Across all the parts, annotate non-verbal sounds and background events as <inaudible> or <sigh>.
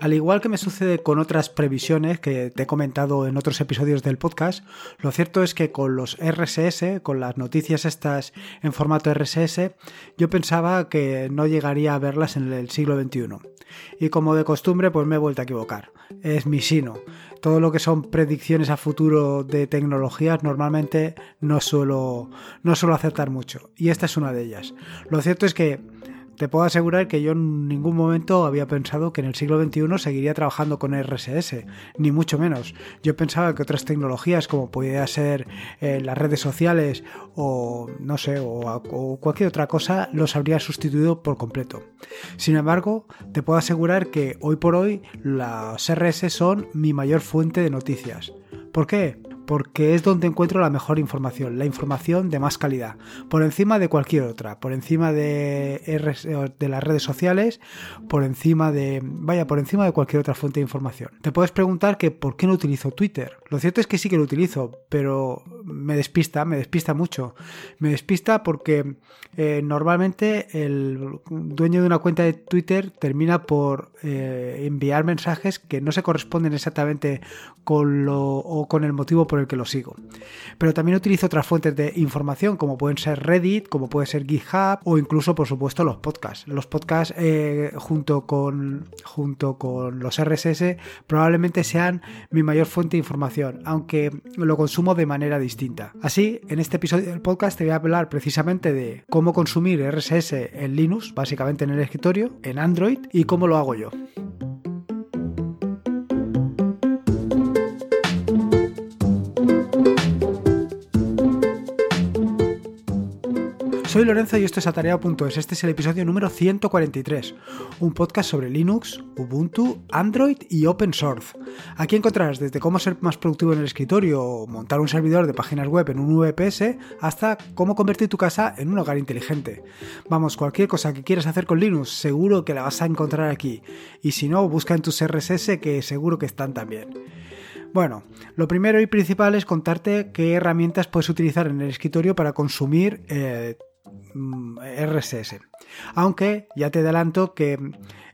Al igual que me sucede con otras previsiones que te he comentado en otros episodios del podcast, lo cierto es que con los RSS, con las noticias estas en formato RSS, yo pensaba que no llegaría a verlas en el siglo XXI. Y como de costumbre, pues me he vuelto a equivocar. Es mi sino. Todo lo que son predicciones a futuro de tecnologías normalmente no suelo, no suelo acertar mucho. Y esta es una de ellas. Lo cierto es que te puedo asegurar que yo en ningún momento había pensado que en el siglo XXI seguiría trabajando con RSS, ni mucho menos. Yo pensaba que otras tecnologías, como podía ser eh, las redes sociales o no sé, o, cualquier otra cosa, los habría sustituido por completo. Sin embargo, te puedo asegurar que hoy por hoy las RSS son mi mayor fuente de noticias. ¿Por qué? Porque es donde encuentro la mejor información, la información de más calidad, por encima de cualquier otra, por encima de, las redes sociales, por encima de, vaya, por encima de cualquier otra fuente de información. Te puedes preguntar que por qué no utilizo Twitter. Lo cierto es que sí que lo utilizo, pero me despista, me despista mucho. Me despista porque eh, normalmente el dueño de una cuenta de Twitter termina por eh, enviar mensajes que no se corresponden exactamente con lo o con el motivo por el que lo sigo. Pero también utilizo otras fuentes de información, como pueden ser Reddit, como puede ser GitHub o incluso, por supuesto, los podcasts. Los podcasts eh, junto, con, junto con los RSS probablemente sean mi mayor fuente de información, aunque lo consumo de manera distinta. Así, en este episodio del podcast te voy a hablar precisamente de cómo consumir RSS en Linux, básicamente en el escritorio, en Android y cómo lo hago yo. Soy Lorenzo y esto es Atareado.es. Este es el episodio número 143, un podcast sobre Linux, Ubuntu, Android y Open Source. Aquí encontrarás desde cómo ser más productivo en el escritorio o montar un servidor de páginas web en un VPS hasta cómo convertir tu casa en un hogar inteligente. Vamos, cualquier cosa que quieras hacer con Linux, seguro que la vas a encontrar aquí. Y si no, busca en tus RSS que seguro que están también. Bueno, lo primero y principal es contarte qué herramientas puedes utilizar en el escritorio para consumir eh, RSS. Aunque ya te adelanto que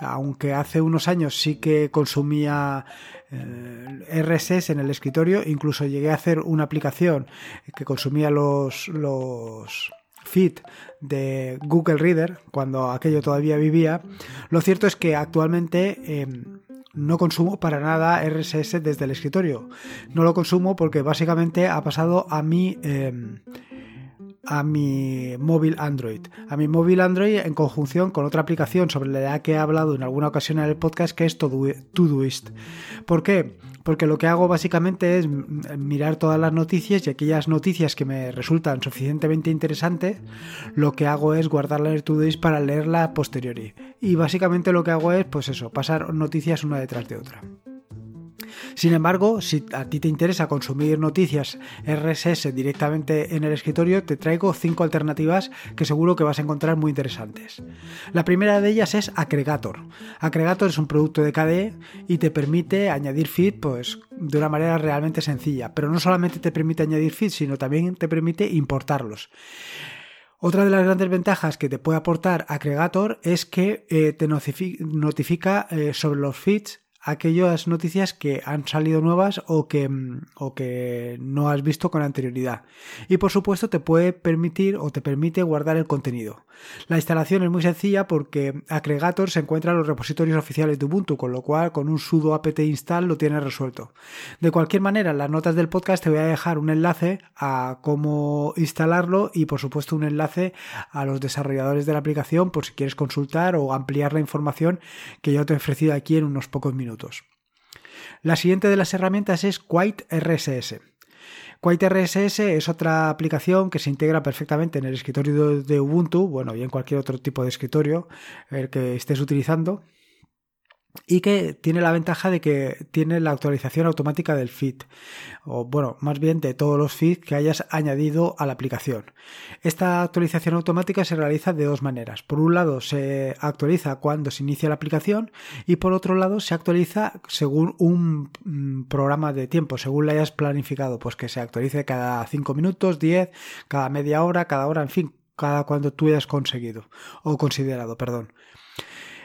aunque hace unos años sí que consumía eh, RSS en el escritorio, incluso llegué a hacer una aplicación que consumía los, los feed de Google Reader cuando aquello todavía vivía. Lo cierto es que actualmente em, no consumo para nada RSS desde el escritorio. No lo consumo porque básicamente ha pasado a mi em, a mi móvil Android. A mi móvil Android en conjunción con otra aplicación sobre la que he hablado en alguna ocasión en el podcast que es Todoist. ¿Por qué? Porque lo que hago básicamente es mirar todas las noticias y aquellas noticias que me resultan suficientemente interesantes, lo que hago es guardarla en Todoist para leerla posteriori. Y básicamente lo que hago es, pues eso, pasar noticias una detrás de otra. Sin embargo, si a ti te interesa consumir noticias RSS directamente en el escritorio, te traigo cinco alternativas que seguro que vas a encontrar muy interesantes. La primera de ellas es Aggregator. Aggregator es un producto de KDE y te permite añadir feed pues, de una manera realmente sencilla, pero no solamente te permite añadir feed, sino también te permite importarlos. Otra de las grandes ventajas que te puede aportar Aggregator es que eh, te notifica eh, sobre los feeds aquellas noticias que han salido nuevas o que, mm, o que no has visto con anterioridad. Y por supuesto te puede permitir o te permite guardar el contenido. La instalación es muy sencilla porque Aggregator se encuentra en los repositorios oficiales de Ubuntu, con lo cual con un sudo apt install lo tienes resuelto. De cualquier manera, en las notas del podcast te voy a dejar un enlace a cómo instalarlo y por supuesto un enlace a los desarrolladores de la aplicación por si quieres consultar o ampliar la información que yo te he ofrecido aquí en unos pocos minutos. La siguiente de las herramientas es Quite RSS. Quite RSS es otra aplicación que se integra perfectamente en el escritorio de Ubuntu, bueno, y en cualquier otro tipo de escritorio el que estés utilizando y que tiene la ventaja de que tiene la actualización automática del feed, o bueno, más bien de todos los feeds que hayas añadido a la aplicación. Esta actualización automática se realiza de dos maneras. Por un lado, se actualiza cuando se inicia la aplicación y por otro lado, se actualiza según un mm, programa de tiempo, según la hayas planificado, pues que se actualice cada 5 minutos, 10, cada media hora, cada hora, en fin, cada cuando tú hayas conseguido o considerado, perdón.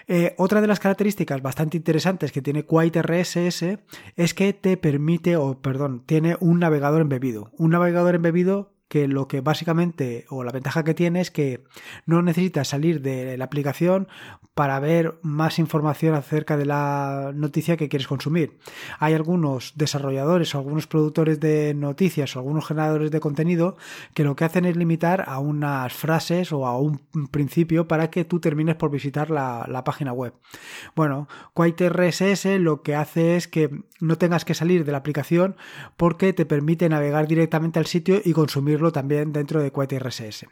Eh, otra de las características bastante interesantes que tiene Quite RSS es que te permite, o perdón, tiene un navegador embebido. Un navegador embebido que lo que básicamente, o la ventaja que tiene es que no necesitas salir de la aplicación para ver más información acerca de la noticia que quieres consumir. Hay algunos desarrolladores o algunos productores de noticias o algunos generadores de contenido que lo que hacen es limitar a unas frases o a un principio para que tú termines por visitar la, página web. Bueno, Quite RSS lo que hace es que no tengas que salir de la aplicación porque te permite navegar directamente al sitio y consumir también dentro de Quite RSS.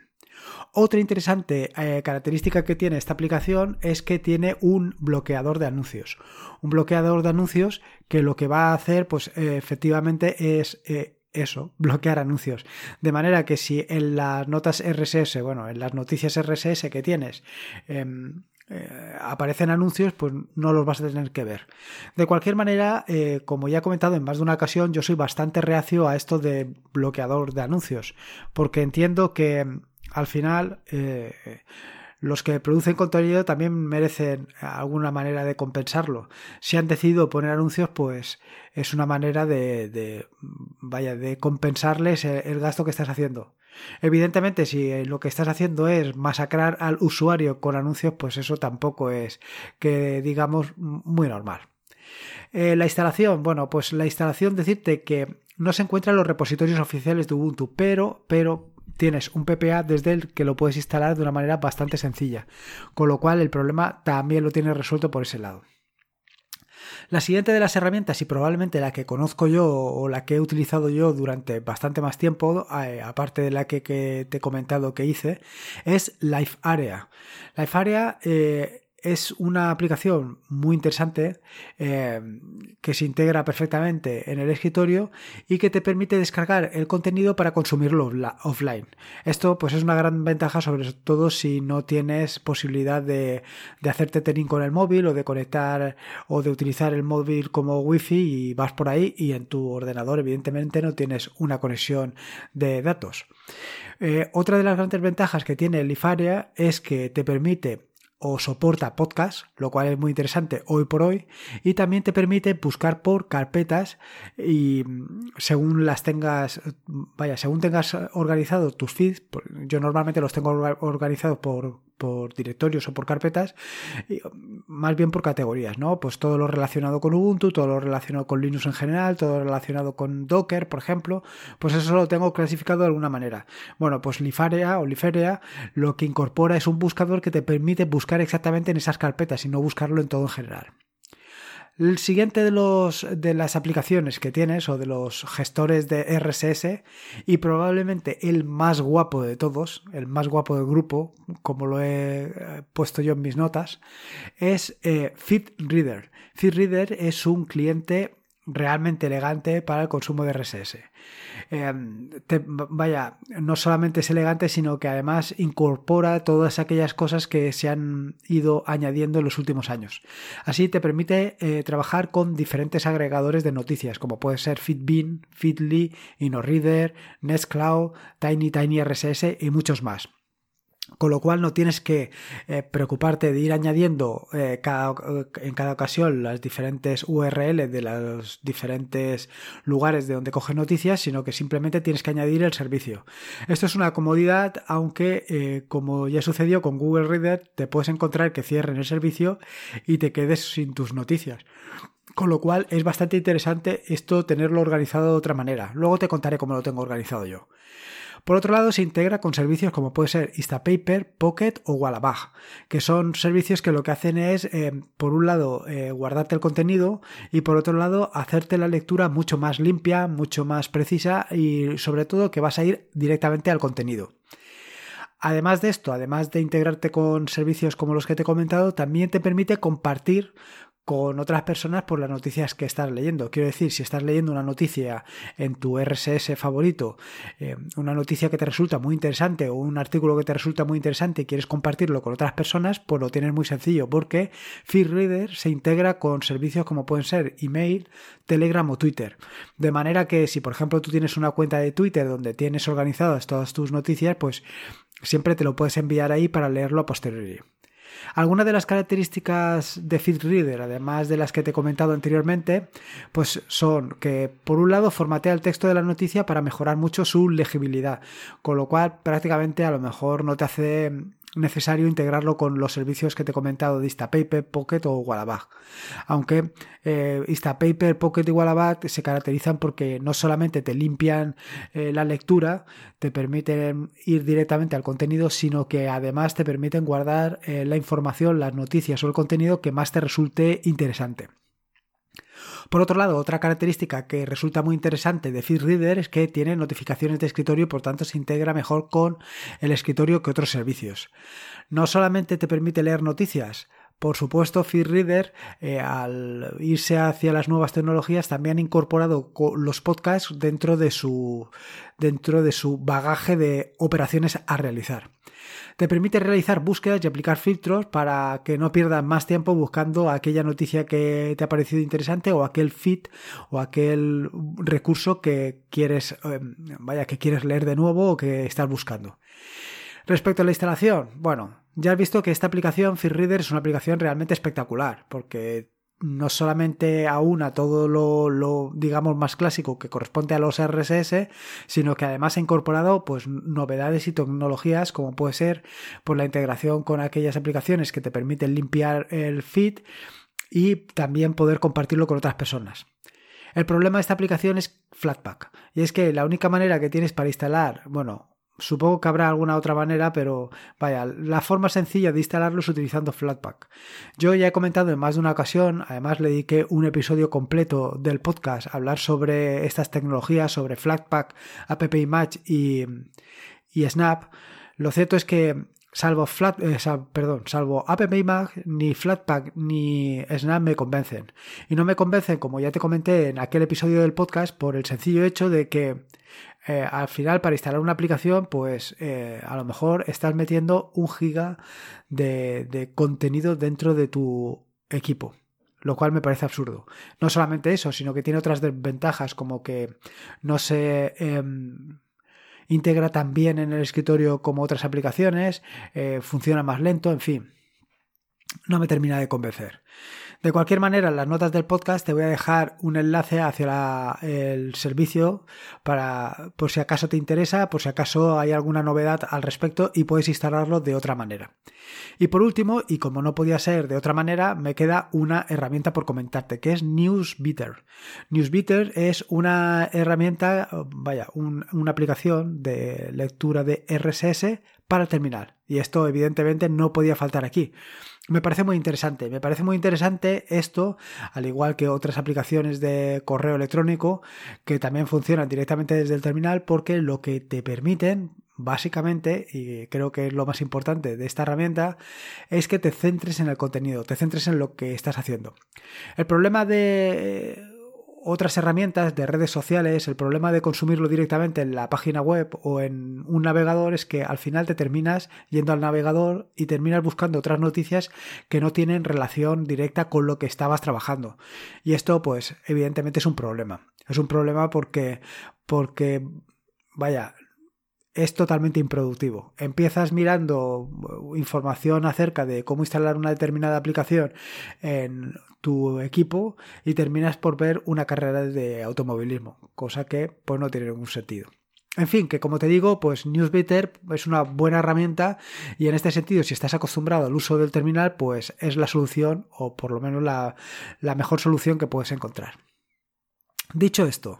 Otra interesante eh, característica que tiene esta aplicación es que tiene un bloqueador de anuncios. Un bloqueador de anuncios que lo que va a hacer, pues eh, efectivamente es eh, eso, <laughs> bloquear anuncios. De manera que si en las notas RSS, bueno, en las noticias RSS que tienes, em, eh, aparecen anuncios, pues no los vas a tener que ver. De cualquier manera, eh, como ya he comentado en más de una ocasión, yo soy bastante reacio a esto de bloqueador de anuncios, porque entiendo que mm, al final eh, los que producen contenido también merecen alguna manera de compensarlo. Si han decidido poner anuncios, pues es una manera de, vaya, de compensarles el gasto que estás haciendo. Evidentemente, si lo que estás haciendo es masacrar al usuario con anuncios, pues eso tampoco es que digamos muy normal. Eh, la instalación, bueno, pues la instalación decirte que no se encuentra en los repositorios oficiales de Ubuntu, pero, pero tienes un PPA desde el que lo puedes instalar de una manera bastante sencilla, con lo cual el problema también lo tienes resuelto por ese lado. La siguiente de las herramientas y probablemente la que conozco yo o la que he utilizado yo durante bastante más tiempo, eh, aparte de la que, te he comentado que hice, es Life Area. Life Area eh, es una aplicación muy interesante eh, que se integra perfectamente en el escritorio y que te permite descargar el contenido para consumirlo offline. Esto pues es una gran ventaja sobre todo si no tienes posibilidad de, de hacerte tening con el móvil o de conectar o de utilizar el móvil como wifi y vas por ahí y en tu ordenador evidentemente no tienes una conexión de datos. Eh, otra de las grandes ventajas que tiene Lifaria es que te permite o soporta podcast, lo cual es muy interesante hoy por hoy, y también te permite buscar por carpetas y mm, según las tengas, vaya, según tengas organizado tus feeds, yo normalmente los tengo organizados por por directorios o por carpetas, más bien por categorías, ¿no? Pues todo lo relacionado con Ubuntu, todo lo relacionado con Linux en general, todo lo relacionado con Docker, por ejemplo, pues eso lo tengo clasificado de alguna manera. Bueno, pues Lifarea o Liferea lo que incorpora es un buscador que te permite buscar exactamente en esas carpetas y no buscarlo en todo en general. El siguiente de, los, de las aplicaciones que tienes o de los gestores de RSS y probablemente el más guapo de todos, el más guapo del grupo, como lo he eh, puesto yo en mis notas, es eh, FeedReader. FeedReader es un cliente realmente elegante para el consumo de RSS. Em, vaya, no solamente es elegante, sino que además incorpora todas aquellas cosas que se han ido añadiendo en los últimos años. Así te permite eh, trabajar con diferentes agregadores de noticias, como puede ser Feedbean, Feedly, InnoReader, Nextcloud, Tiny Tiny RSS y muchos más. Con lo cual no tienes que eh, preocuparte de ir añadiendo eh, en cada ocasión las diferentes URL de los diferentes lugares de donde coge noticias, sino que simplemente tienes que añadir el servicio. Esto es una comodidad, aunque eh, como ya sucedió con Google Reader, te puedes encontrar que cierren el servicio y te quedes sin tus noticias. Con lo cual es bastante interesante esto tenerlo organizado de otra manera. Luego te contaré cómo lo tengo organizado yo. Por otro lado, se integra con servicios como puede ser Instapaper, Pocket o Wallabag, que son servicios que lo que hacen es, eh, por un lado, eh, guardarte el contenido y por otro lado, hacerte la lectura mucho más limpia, mucho más precisa y sobre todo que vas a ir directamente al contenido. Además de esto, además de integrarte con servicios como los que te he comentado, también te permite compartir con otras personas por las noticias que estás leyendo. Quiero decir, si estás leyendo una noticia en tu RSS favorito, eh, una noticia que te resulta muy interesante o un artículo que te resulta muy interesante y quieres compartirlo con otras personas, pues lo tienes muy sencillo porque FeedReader se integra con servicios como pueden ser email, Telegram o Twitter. De manera que si por ejemplo tú tienes una cuenta de Twitter donde tienes organizadas todas tus noticias, pues siempre te lo puedes enviar ahí para leerlo a posteriori. Algunas de las características de FeedReader, además de las que te he comentado anteriormente, pues son que por un lado formatea el texto de la noticia para mejorar mucho su legibilidad, con lo cual prácticamente a lo mejor no te hace necesario integrarlo con los servicios que te he comentado de Instapaper, Pocket o Wallaback. Aunque eh, Instapaper, Pocket y Wallaback se caracterizan porque no solamente te limpian eh, la lectura, te permiten ir directamente al contenido, sino que además te permiten guardar eh, la información, las noticias o el contenido que más te resulte interesante. Por otro lado, otra característica que resulta muy interesante de FeedReader es que tiene notificaciones de escritorio y por tanto se integra mejor con el escritorio que otros servicios. No solamente te permite leer noticias, por supuesto, FeedReader, eh, al irse hacia las nuevas tecnologías, también ha incorporado los podcasts dentro de su, dentro de su bagaje de operaciones a realizar. Te permite realizar búsquedas y aplicar filtros para que no pierdas más tiempo buscando aquella noticia que te ha parecido interesante o aquel feed o aquel recurso que quieres, em, vaya, que quieres leer de nuevo o que estás buscando. Respecto a la instalación, bueno, ya has visto que esta aplicación FeedReader es una aplicación realmente espectacular porque no solamente aúna todo lo, digamos más clásico que corresponde a los RSS, sino que además ha incorporado pues novedades y tecnologías como puede ser pues, la integración con aquellas aplicaciones que te permiten limpiar el feed y también poder compartirlo con otras personas. El problema de esta aplicación es Flatpak y es que la única manera que tienes para instalar, bueno, Supongo que habrá alguna otra manera, pero vaya, la forma sencilla de instalarlo es utilizando Flatpak. Yo ya he comentado en más de una ocasión, además le dediqué un episodio completo del podcast a hablar sobre estas tecnologías, sobre Flatpak, AppImage y, y Snap. Lo cierto es que salvo Flat, eh, perdón, salvo ni Flatpak ni Snap me convencen. Y no me convencen, como ya te comenté en aquel episodio del podcast, por el sencillo hecho de que eh, al final para instalar una aplicación, pues eh, a lo mejor estás metiendo un giga de, contenido dentro de tu equipo lo cual me parece absurdo. No solamente eso, sino que tiene otras desventajas como que no se em, integra tan bien en el escritorio como otras aplicaciones, eh, funciona más lento, en fin, no me termina de convencer. De cualquier manera, en las notas del podcast te voy a dejar un enlace hacia el servicio para, por si acaso te interesa, por si acaso hay alguna novedad al respecto y puedes instalarlo de otra manera. Y por último, y como no podía ser de otra manera, me queda una herramienta por comentarte, que es Newsbeater. Newsbeater es una herramienta, vaya, una aplicación de lectura de RSS para el terminal. Y esto evidentemente no podía faltar aquí. Me parece muy interesante, me parece muy interesante esto, al igual que otras aplicaciones de correo electrónico que también funcionan directamente desde el terminal porque lo que te permiten básicamente, y creo que es lo más importante de esta herramienta, es que te centres en el contenido, te centres en lo que estás haciendo. El problema de otras herramientas de redes sociales, el problema de consumirlo directamente en la página web o en un navegador es que al final te terminas yendo al navegador y terminas buscando otras noticias que no tienen relación directa con lo que estabas trabajando. Y esto, pues, evidentemente es un problema. Es un problema porque, porque, vaya, es totalmente improductivo. Empiezas mirando uh, información acerca de cómo instalar una determinada aplicación en tu equipo y terminas por ver una carrera de automovilismo, cosa que pues no tiene ningún sentido. En fin, que como te digo, pues Newsbeater es una buena herramienta y en este sentido, si estás acostumbrado al uso del terminal, pues es la solución o por lo menos la, la mejor solución que puedes encontrar. Dicho esto,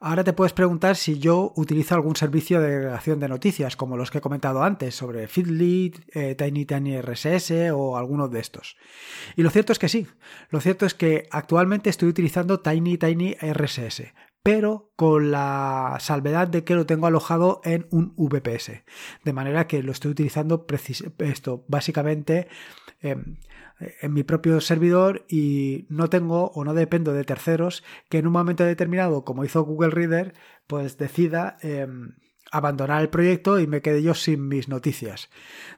Ahora te puedes preguntar si yo utilizo algún servicio de agregación de noticias, como los que he comentado antes, sobre Feedly, eh, Tiny Tiny RSS o algunos de estos. Y lo cierto es que sí. Lo cierto es que actualmente estoy utilizando Tiny Tiny RSS, pero con la salvedad de que lo tengo alojado en un VPS. De manera que lo estoy utilizando esto, básicamente em, en mi propio servidor y no tengo o no dependo de terceros que en un momento determinado, como hizo Google Reader, pues decida em, abandonar el proyecto y me quede yo sin mis noticias.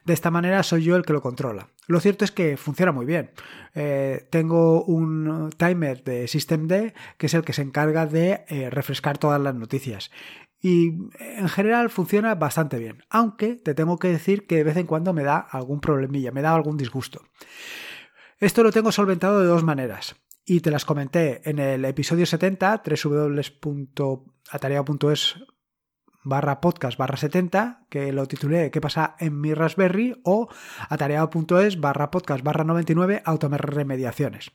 De esta manera soy yo el que lo controla. Lo cierto es que funciona muy bien. Eh, tengo un timer de systemd que es el que se encarga de eh, refrescar todas las noticias y en general funciona bastante bien, aunque te tengo que decir que de vez en cuando me da algún problemilla, me da algún disgusto. Esto lo tengo solventado de dos maneras y te las comenté en el episodio 70, www.atareado.es barra podcast barra 70, que lo titulé ¿Qué pasa en mi Raspberry? o atareado.es barra podcast barra 99 automediaciones.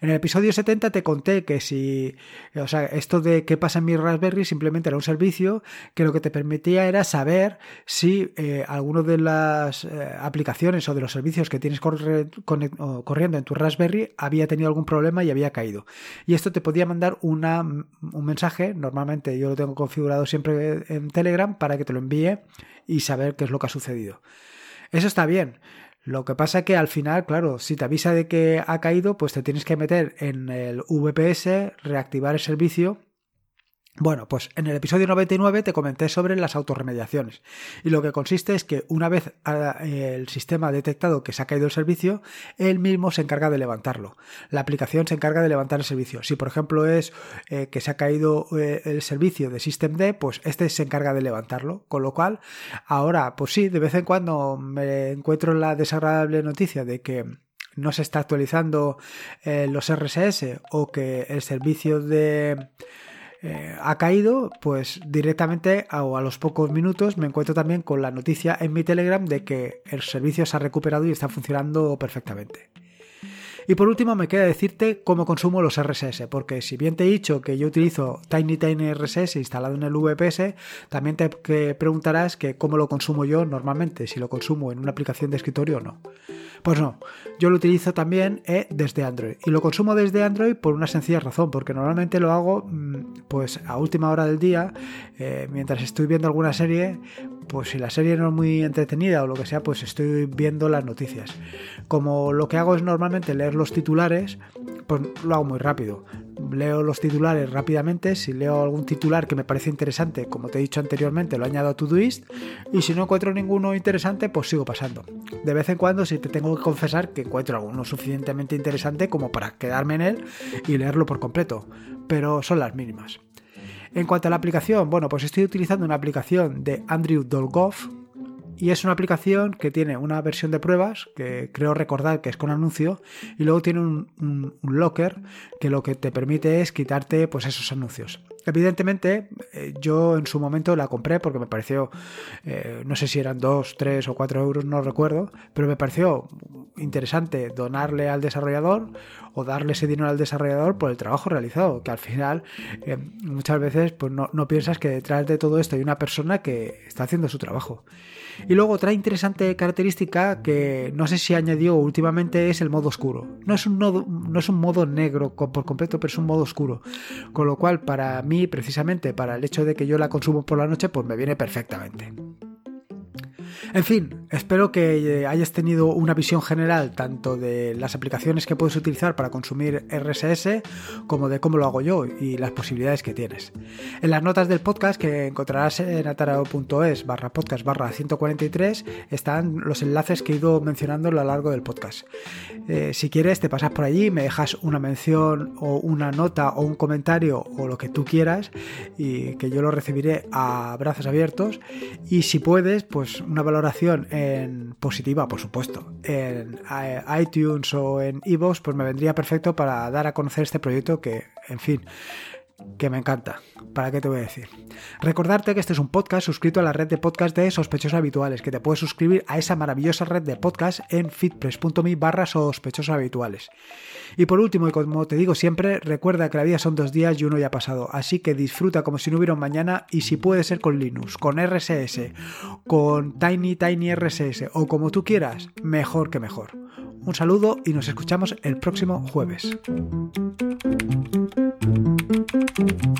En el episodio 70 te conté que si, o sea, esto de qué pasa en mi Raspberry simplemente era un servicio que lo que te permitía era saber si eh, alguno de las eh, aplicaciones o de los servicios que tienes corriendo en tu Raspberry había tenido algún problema y había caído. Y esto te podía mandar una, un mensaje, normalmente yo lo tengo configurado siempre en Telegram para que te lo envíe y saber qué es lo que ha sucedido. Eso está bien. Lo que pasa es que al final, claro, si te avisa de que ha caído, pues te tienes que meter en el VPS, reactivar el servicio bueno, pues en el episodio 99 te comenté sobre las autorremediaciones y lo que consiste es que una vez el sistema ha detectado que se ha caído el servicio, él mismo se encarga de levantarlo. La aplicación se encarga de levantar el servicio. Si por ejemplo es eh, que se ha caído eh, el servicio de Systemd, pues este se encarga de levantarlo. Con lo cual, ahora, pues sí, de vez en cuando me encuentro la desagradable noticia de que no se está actualizando eh, los RSS o que el servicio de eh, ha caído, pues directamente o a los pocos minutos me encuentro también con la noticia en mi Telegram de que el servicio se ha recuperado y está funcionando perfectamente. Y por último me queda decirte cómo consumo los RSS, porque si bien te he dicho que yo utilizo Tiny Tiny RSS instalado en el VPS, también te preguntarás que cómo lo consumo yo normalmente, si lo consumo en una aplicación de escritorio o no. Pues no, yo lo utilizo también eh, desde Android y lo consumo desde Android por una sencilla razón, porque normalmente lo hago mm, pues a última hora del día, eh, mientras estoy viendo alguna serie, pues si la serie no es muy entretenida o lo que sea, pues estoy viendo las noticias. Como lo que hago es normalmente leer los titulares, pues lo hago muy rápido. Leo los titulares rápidamente, si leo algún titular que me parece interesante, como te he dicho anteriormente, lo añado a Todoist y si no encuentro ninguno interesante, pues sigo pasando. De vez en cuando si te tengo que confesar que encuentro alguno suficientemente interesante como para quedarme en él y leerlo por completo, pero son las mínimas. En cuanto a la aplicación, bueno, pues estoy utilizando una aplicación de Andrew Dolgoff y es una aplicación que tiene una versión de pruebas, que creo recordar que es con anuncio, y luego tiene un, locker que lo que te permite es quitarte pues esos anuncios. Evidentemente, eh, yo en su momento la compré porque me pareció, eh, no sé si eran 2, 3 o 4 euros, no recuerdo, pero me pareció interesante donarle al desarrollador o darle ese dinero al desarrollador por el trabajo realizado, que al final eh, muchas veces pues no, no piensas que detrás de todo esto hay una persona que está haciendo su trabajo. Y luego otra interesante característica que no sé si añadió últimamente es el modo oscuro. No es un, no es un modo negro por completo, pero es un modo oscuro. Con lo cual, para mí, precisamente, para el hecho de que yo la consumo por la noche, pues me viene perfectamente. En fin, espero que eh, hayas tenido una visión general tanto de las aplicaciones que puedes utilizar para consumir RSS como de cómo lo hago yo y las posibilidades que tienes. En las notas del podcast que encontrarás en atarao.es barra podcast barra 143 están los enlaces que he ido mencionando a lo largo del podcast. Eh, si quieres te pasas por allí, me dejas una mención o una nota o un comentario o lo que tú quieras y que yo lo recibiré a brazos abiertos y si puedes pues una valoración en positiva, por supuesto, en eh, iTunes o en iVoox, pues me vendría perfecto para dar a conocer este proyecto que, en fin, que me encanta. ¿Para qué te voy a decir? Recordarte que este es un podcast suscrito a la red de podcast de sospechosos habituales, que te puedes suscribir a esa maravillosa red de podcast en fitpress.me barra sospechosos habituales. Y por último, y como te digo siempre, recuerda que la vida son dos días y uno ya ha pasado, así que disfruta como si no hubiera un mañana y si puede ser con Linux, con RSS, con Tiny Tiny RSS o como tú quieras, mejor que mejor. Un saludo y nos escuchamos el próximo jueves. Thank you.